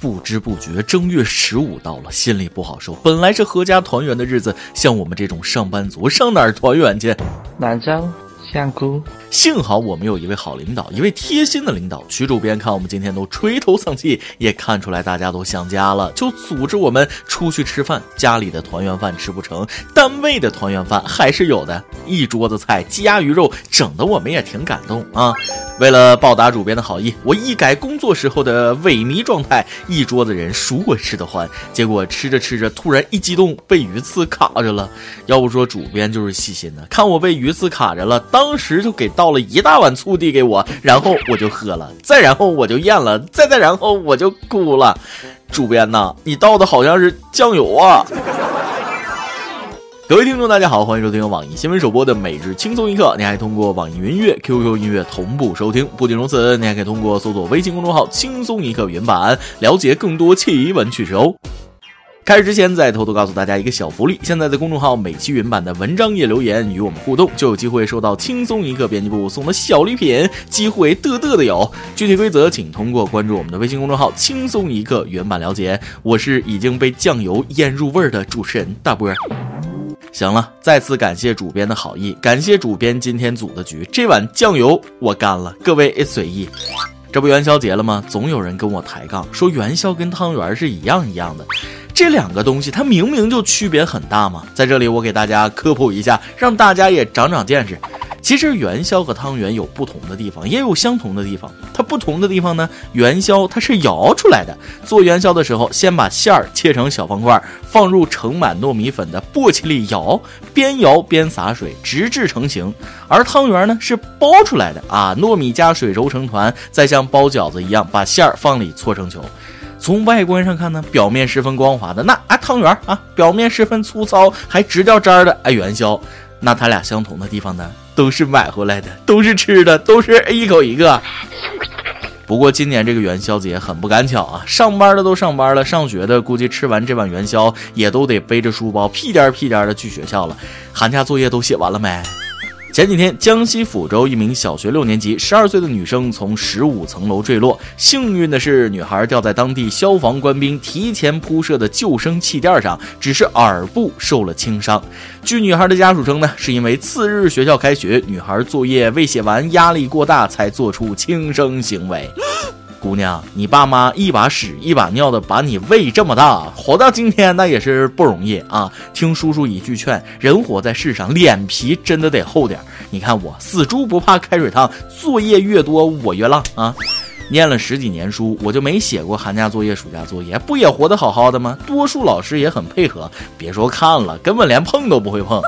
不知不觉正月十五到了，心里不好受。本来是阖家团圆的日子，像我们这种上班族，上哪儿团圆去？兰州。香菇，幸好我们有一位好领导，一位贴心的领导。曲主编看我们今天都垂头丧气，也看出来大家都想家了，就组织我们出去吃饭。家里的团圆饭吃不成，单位的团圆饭还是有的。一桌子菜，鸡鸭鱼肉，整的我们也挺感动啊。为了报答主编的好意，我一改工作时候的萎靡状态，一桌子人数我吃得欢。结果吃着吃着，突然一激动，被鱼刺卡着了。要不说主编就是细心的，看我被鱼刺卡着了。当时就给倒了一大碗醋递给我，然后我就喝了，再然后我就咽了，再再然后我就哭了。主编呐，你倒的好像是酱油啊！各位听众，大家好，欢迎收听网易新闻首播的每日轻松一刻。你还通过网易云音乐、QQ 音乐同步收听。不仅如此，你还可以通过搜索微信公众号“轻松一刻”原版了解更多奇闻趣事哦。开始之前，再偷偷告诉大家一个小福利：现在在公众号每期云版的文章页留言与我们互动，就有机会收到轻松一刻编辑部送的小礼品，机会嘚嘚的有。具体规则请通过关注我们的微信公众号“轻松一刻”原版了解。我是已经被酱油腌入味儿的主持人大波。行了，再次感谢主编的好意，感谢主编今天组的局，这碗酱油我干了，各位随意。这不元宵节了吗？总有人跟我抬杠，说元宵跟汤圆是一样一样的。这两个东西，它明明就区别很大嘛！在这里，我给大家科普一下，让大家也长长见识。其实元宵和汤圆有不同的地方，也有相同的地方。它不同的地方呢，元宵它是摇出来的。做元宵的时候，先把馅儿切成小方块，放入盛满糯米粉的簸箕里摇，边摇边洒水，直至成型。而汤圆呢，是包出来的啊，糯米加水揉成团，再像包饺子一样把馅儿放里搓成球。从外观上看呢，表面十分光滑的那啊汤圆啊，表面十分粗糙还直掉渣儿的啊元宵，那它俩相同的地方呢，都是买回来的，都是吃的，都是一口一个。不过今年这个元宵节很不赶巧啊，上班的都上班了，上学的估计吃完这碗元宵也都得背着书包屁颠屁颠的去学校了。寒假作业都写完了没？前几天，江西抚州一名小学六年级十二岁的女生从十五层楼坠落，幸运的是，女孩掉在当地消防官兵提前铺设的救生气垫上，只是耳部受了轻伤。据女孩的家属称呢，是因为次日学校开学，女孩作业未写完，压力过大才做出轻生行为。姑娘，你爸妈一把屎一把尿的把你喂这么大，活到今天那也是不容易啊！听叔叔一句劝，人活在世上，脸皮真的得厚点。你看我死猪不怕开水烫，作业越多我越浪啊！念了十几年书，我就没写过寒假作业、暑假作业，不也活得好好的吗？多数老师也很配合，别说看了，根本连碰都不会碰。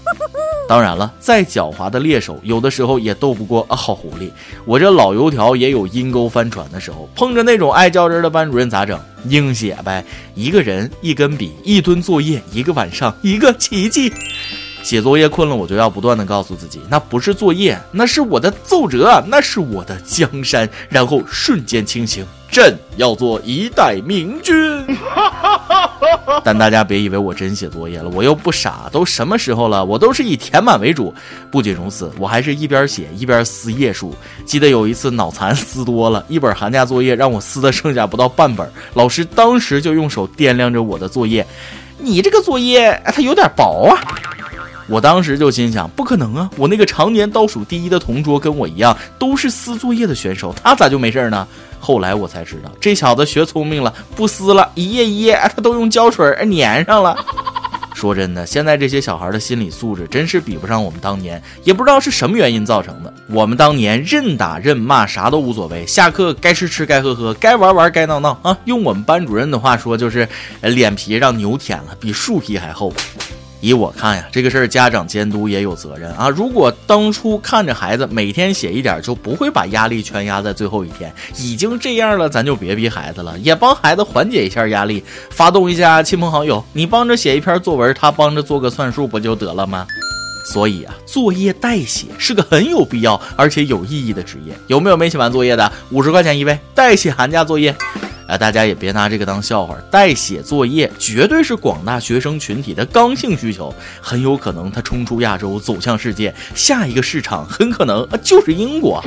当然了，再狡猾的猎手，有的时候也斗不过啊好狐狸。我这老油条也有阴沟翻船的时候，碰着那种爱较真的班主任咋整？硬写呗，一个人一根笔一吨作业，一个晚上一个奇迹。写作业困了，我就要不断的告诉自己，那不是作业，那是我的奏折，那是我的江山。然后瞬间清醒。朕要做一代明君，哈哈 但大家别以为我真写作业了，我又不傻，都什么时候了，我都是以填满为主。不仅如此，我还是一边写一边撕页数。记得有一次脑残撕多了，一本寒假作业让我撕的剩下不到半本，老师当时就用手掂量着我的作业，你这个作业它有点薄啊。我当时就心想，不可能啊，我那个常年倒数第一的同桌跟我一样，都是撕作业的选手，他咋就没事呢？后来我才知道，这小子学聪明了，不撕了，一页一页，他都用胶水粘上了。说真的，现在这些小孩的心理素质真是比不上我们当年，也不知道是什么原因造成的。我们当年任打任骂，啥都无所谓，下课该吃吃，该喝喝，该玩玩，该闹闹啊。用我们班主任的话说，就是脸皮让牛舔了，比树皮还厚。以我看呀，这个事儿家长监督也有责任啊。如果当初看着孩子每天写一点，就不会把压力全压在最后一天。已经这样了，咱就别逼孩子了，也帮孩子缓解一下压力，发动一下亲朋好友，你帮着写一篇作文，他帮着做个算术，不就得了吗？所以啊，作业代写是个很有必要而且有意义的职业。有没有没写完作业的？五十块钱一位，代写寒假作业。啊，大家也别拿这个当笑话，代写作业绝对是广大学生群体的刚性需求，很有可能它冲出亚洲走向世界，下一个市场很可能啊就是英国。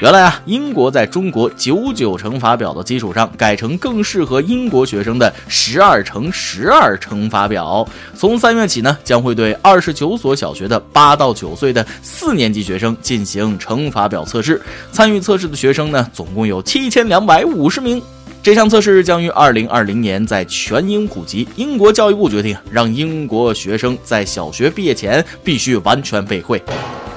原来啊，英国在中国九九乘法表的基础上，改成更适合英国学生的十二乘十二乘法表。从三月起呢，将会对二十九所小学的八到九岁的四年级学生进行乘法表测试。参与测试的学生呢，总共有七千两百五十名。这项测试将于二零二零年在全英普及。英国教育部决定，让英国学生在小学毕业前必须完全背会。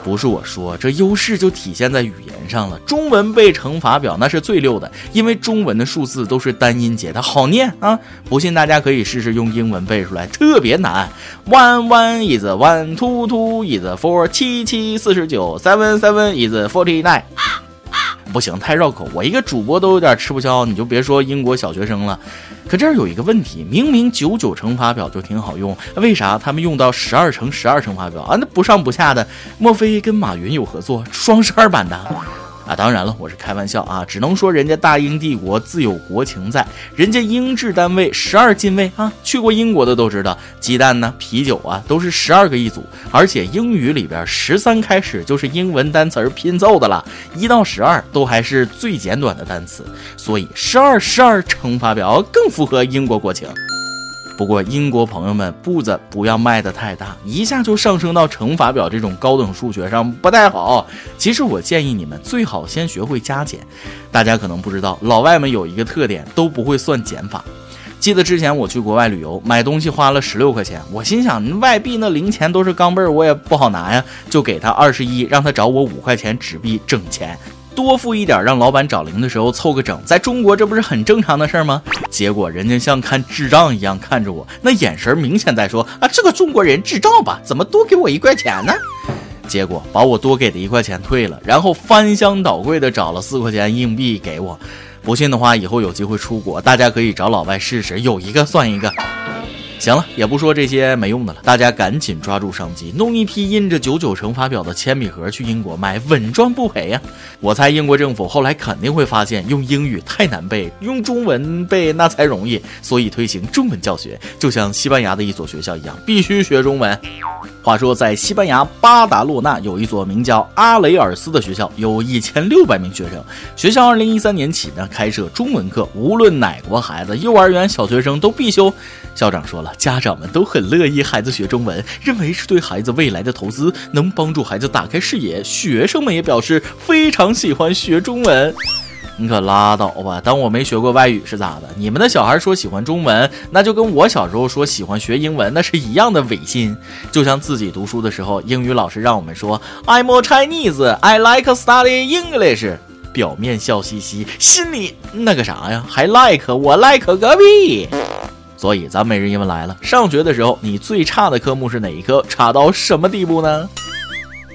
不是我说，这优势就体现在语言上了。中文背乘法表那是最溜的，因为中文的数字都是单音节的，好念啊！不信大家可以试试用英文背出来，特别难。One one is one, two two is four，七七四十九，seven seven is forty nine。不行，太绕口，我一个主播都有点吃不消，你就别说英国小学生了。可这儿有一个问题，明明九九乘法表就挺好用，为啥他们用到十二乘十二乘法表啊？那不上不下的，莫非跟马云有合作，双十二版的？啊，当然了，我是开玩笑啊，只能说人家大英帝国自有国情在，人家英制单位十二进位啊，去过英国的都知道，鸡蛋呢、啤酒啊都是十二个一组，而且英语里边十三开始就是英文单词拼凑的了，一到十二都还是最简短的单词，所以十二十二乘法表更符合英国国情。不过，英国朋友们步子不要迈得太大，一下就上升到乘法表这种高等数学上不太好。其实我建议你们最好先学会加减。大家可能不知道，老外们有一个特点，都不会算减法。记得之前我去国外旅游，买东西花了十六块钱，我心想外币那零钱都是钢镚儿，我也不好拿呀，就给他二十一，让他找我五块钱纸币整钱。多付一点，让老板找零的时候凑个整，在中国这不是很正常的事儿吗？结果人家像看智障一样看着我，那眼神明显在说啊，这个中国人智障吧？怎么多给我一块钱呢？结果把我多给的一块钱退了，然后翻箱倒柜的找了四块钱硬币给我。不信的话，以后有机会出国，大家可以找老外试试，有一个算一个。行了，也不说这些没用的了，大家赶紧抓住商机，弄一批印着九九乘法表的铅笔盒去英国买，稳赚不赔呀！我猜英国政府后来肯定会发现用英语太难背，用中文背那才容易，所以推行中文教学，就像西班牙的一所学校一样，必须学中文。话说，在西班牙巴达洛纳有一所名叫阿雷尔斯的学校，有一千六百名学生。学校二零一三年起呢，开设中文课，无论哪国孩子，幼儿园小学生都必修。校长说了，家长们都很乐意孩子学中文，认为是对孩子未来的投资，能帮助孩子打开视野。学生们也表示非常喜欢学中文。你可拉倒吧！当我没学过外语是咋的？你们的小孩说喜欢中文，那就跟我小时候说喜欢学英文那是一样的违心。就像自己读书的时候，英语老师让我们说 I'm Chinese, I like studying English，表面笑嘻嘻，心里那个啥呀？还 like 我 like 隔壁。所以咱每日一问来了，上学的时候你最差的科目是哪一科？差到什么地步呢？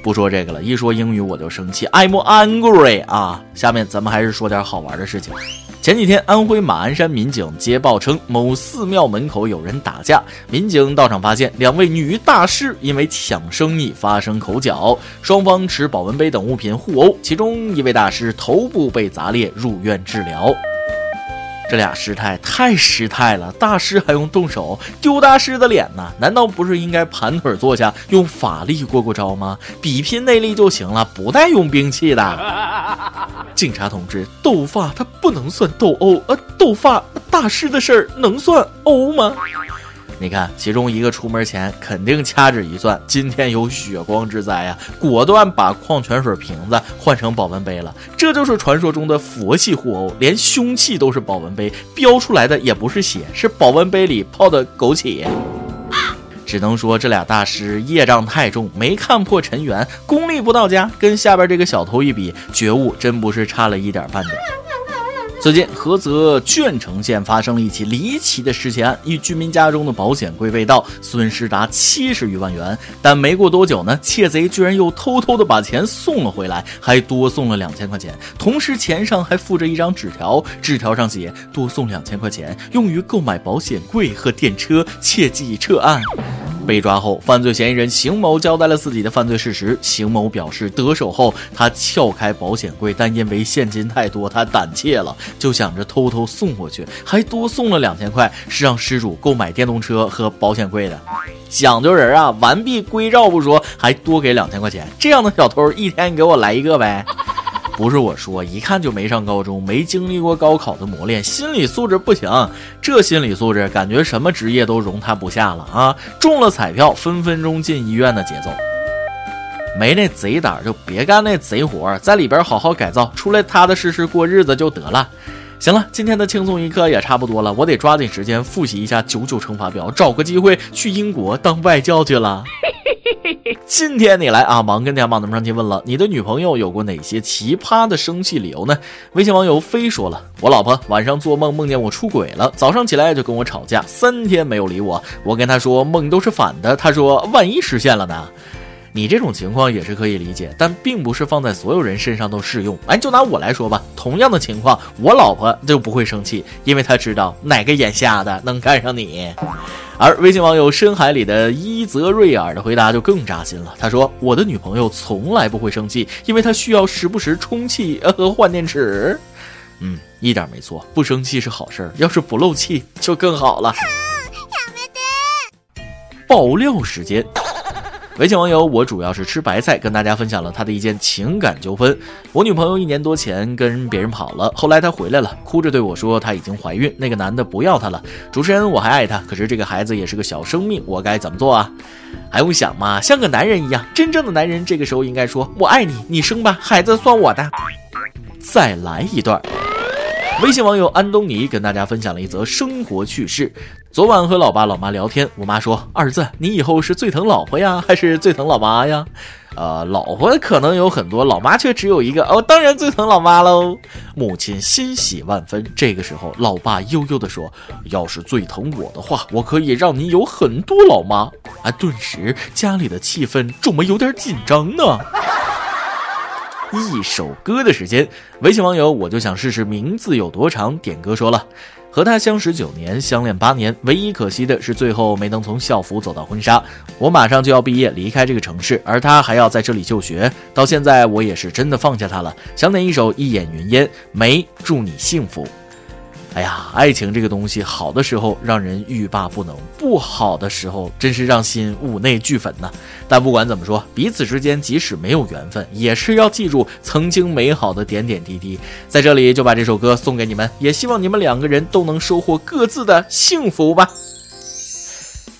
不说这个了，一说英语我就生气，I'm angry 啊！下面咱们还是说点好玩的事情。前几天，安徽马鞍山民警接报称，某寺庙门口有人打架，民警到场发现两位女大师因为抢生意发生口角，双方持保温杯等物品互殴，其中一位大师头部被砸裂，入院治疗。这俩师太太失态了，大师还用动手丢大师的脸呢？难道不是应该盘腿坐下用法力过过招吗？比拼内力就行了，不带用兵器的。警察同志，斗法它不能算斗殴，呃，斗法大师的事儿能算殴吗？你看，其中一个出门前肯定掐指一算，今天有血光之灾啊，果断把矿泉水瓶子换成保温杯了。这就是传说中的佛系互殴，连凶器都是保温杯，飙出来的也不是血，是保温杯里泡的枸杞。只能说这俩大师业障太重，没看破尘缘，功力不到家，跟下边这个小偷一比，觉悟真不是差了一点半点。最近，菏泽鄄城县发生了一起离奇的失窃案，一居民家中的保险柜被盗，损失达七十余万元。但没过多久呢，窃贼居然又偷偷的把钱送了回来，还多送了两千块钱。同时，钱上还附着一张纸条，纸条上写：“多送两千块钱，用于购买保险柜和电车，切记撤案。”被抓后，犯罪嫌疑人邢某交代了自己的犯罪事实。邢某表示，得手后他撬开保险柜，但因为现金太多，他胆怯了，就想着偷偷送过去，还多送了两千块，是让失主购买电动车和保险柜的。讲究人啊，完璧归赵不说，还多给两千块钱，这样的小偷一天给我来一个呗。不是我说，一看就没上高中，没经历过高考的磨练，心理素质不行。这心理素质，感觉什么职业都容他不下了啊！中了彩票，分分钟进医院的节奏。没那贼胆就别干那贼活，在里边好好改造，出来踏踏实实过日子就得了。行了，今天的轻松一刻也差不多了，我得抓紧时间复习一下九九乘法表，找个机会去英国当外教去了。今天你来啊，忙跟天马咱们上去问了，你的女朋友有过哪些奇葩的生气理由呢？微信网友飞说了，我老婆晚上做梦梦见我出轨了，早上起来就跟我吵架，三天没有理我。我跟她说梦都是反的，她说万一实现了呢？你这种情况也是可以理解，但并不是放在所有人身上都适用。哎，就拿我来说吧，同样的情况，我老婆就不会生气，因为她知道哪个眼瞎的能看上你。而微信网友深海里的伊泽瑞尔的回答就更扎心了。他说：“我的女朋友从来不会生气，因为她需要时不时充气和换电池。”嗯，一点没错，不生气是好事儿，要是不漏气就更好了。爆料时间。微信网友，我主要是吃白菜，跟大家分享了他的一件情感纠纷。我女朋友一年多前跟别人跑了，后来她回来了，哭着对我说她已经怀孕，那个男的不要她了。主持人，我还爱她，可是这个孩子也是个小生命，我该怎么做啊？还用想吗？像个男人一样，真正的男人这个时候应该说：“我爱你，你生吧，孩子算我的。”再来一段。微信网友安东尼跟大家分享了一则生活趣事。昨晚和老爸老妈聊天，我妈说：“儿子，你以后是最疼老婆呀，还是最疼老妈呀？”呃，老婆可能有很多，老妈却只有一个。哦，当然最疼老妈喽。母亲欣喜万分。这个时候，老爸悠悠地说：“要是最疼我的话，我可以让你有很多老妈。”啊，顿时家里的气氛怎么有点紧张呢？一首歌的时间，微信网友我就想试试名字有多长。点歌说了，和他相识九年，相恋八年，唯一可惜的是最后没能从校服走到婚纱。我马上就要毕业离开这个城市，而他还要在这里就学。到现在我也是真的放下他了。想点一首《一眼云烟》，没，祝你幸福。哎呀，爱情这个东西，好的时候让人欲罢不能，不好的时候真是让心五内俱焚呐。但不管怎么说，彼此之间即使没有缘分，也是要记住曾经美好的点点滴滴。在这里就把这首歌送给你们，也希望你们两个人都能收获各自的幸福吧。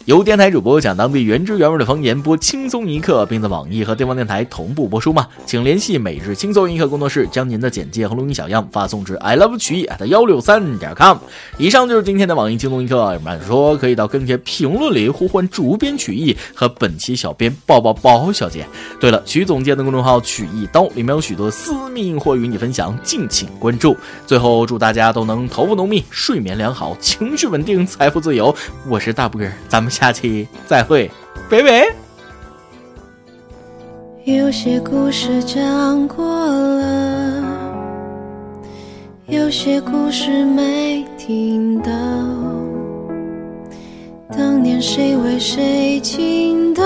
由电台主播讲当地原汁原味的方言，播轻松一刻，并在网易和地方电台同步播出吗？请联系每日轻松一刻工作室，将您的简介和录音小样发送至 i love 曲艺 at 幺六三点 com。以上就是今天的网易轻松一刻，有说可以到跟帖评论里呼唤主编曲艺和本期小编抱抱抱小姐。对了，曲总监的公众号曲一刀里面有许多私密硬货与你分享，敬请关注。最后祝大家都能头发浓密，睡眠良好，情绪稳定，财富自由。我是大波儿，咱们。下期再会，拜拜。有些故事讲过了，有些故事没听到。当年谁为谁倾倒，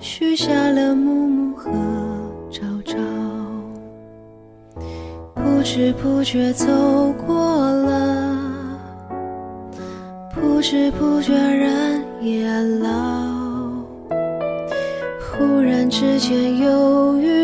许下了暮暮和朝朝，不知不觉走过知不觉人也老，忽然之间又遇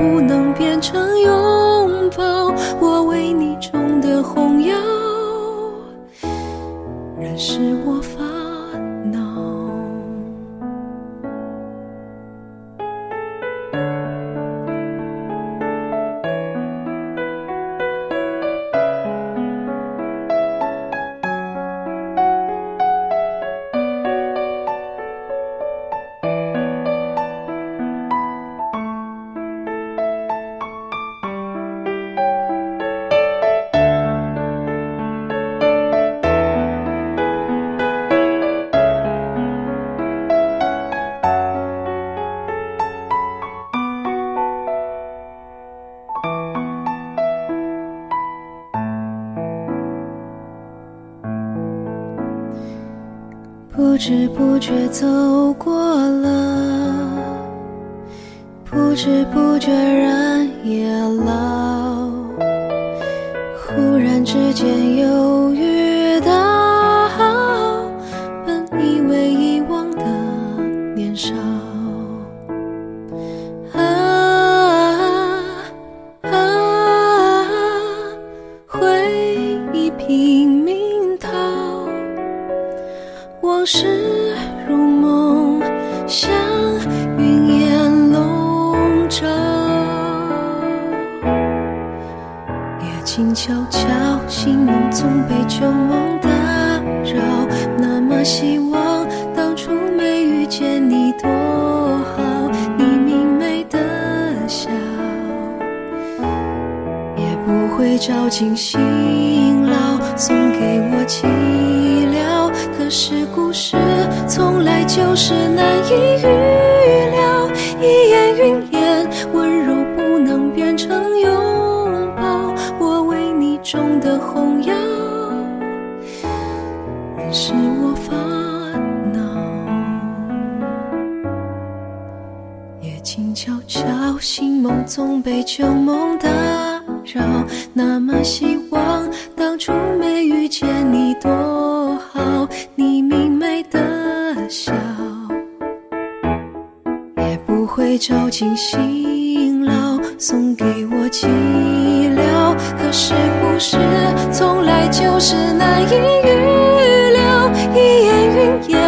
不能不知不觉走过了，不知不觉人也老，忽然之间又照进心牢，送给我寂寥。可是故事从来就是难以预料，一眼云烟，温柔不能变成拥抱。我为你种的红药，是我烦恼。夜静悄悄，心梦总被旧梦打绕那么希望当初没遇见你多好你明媚的笑也不会照进心牢送给我寂寥。可是故事从来就是难以预料一眼云烟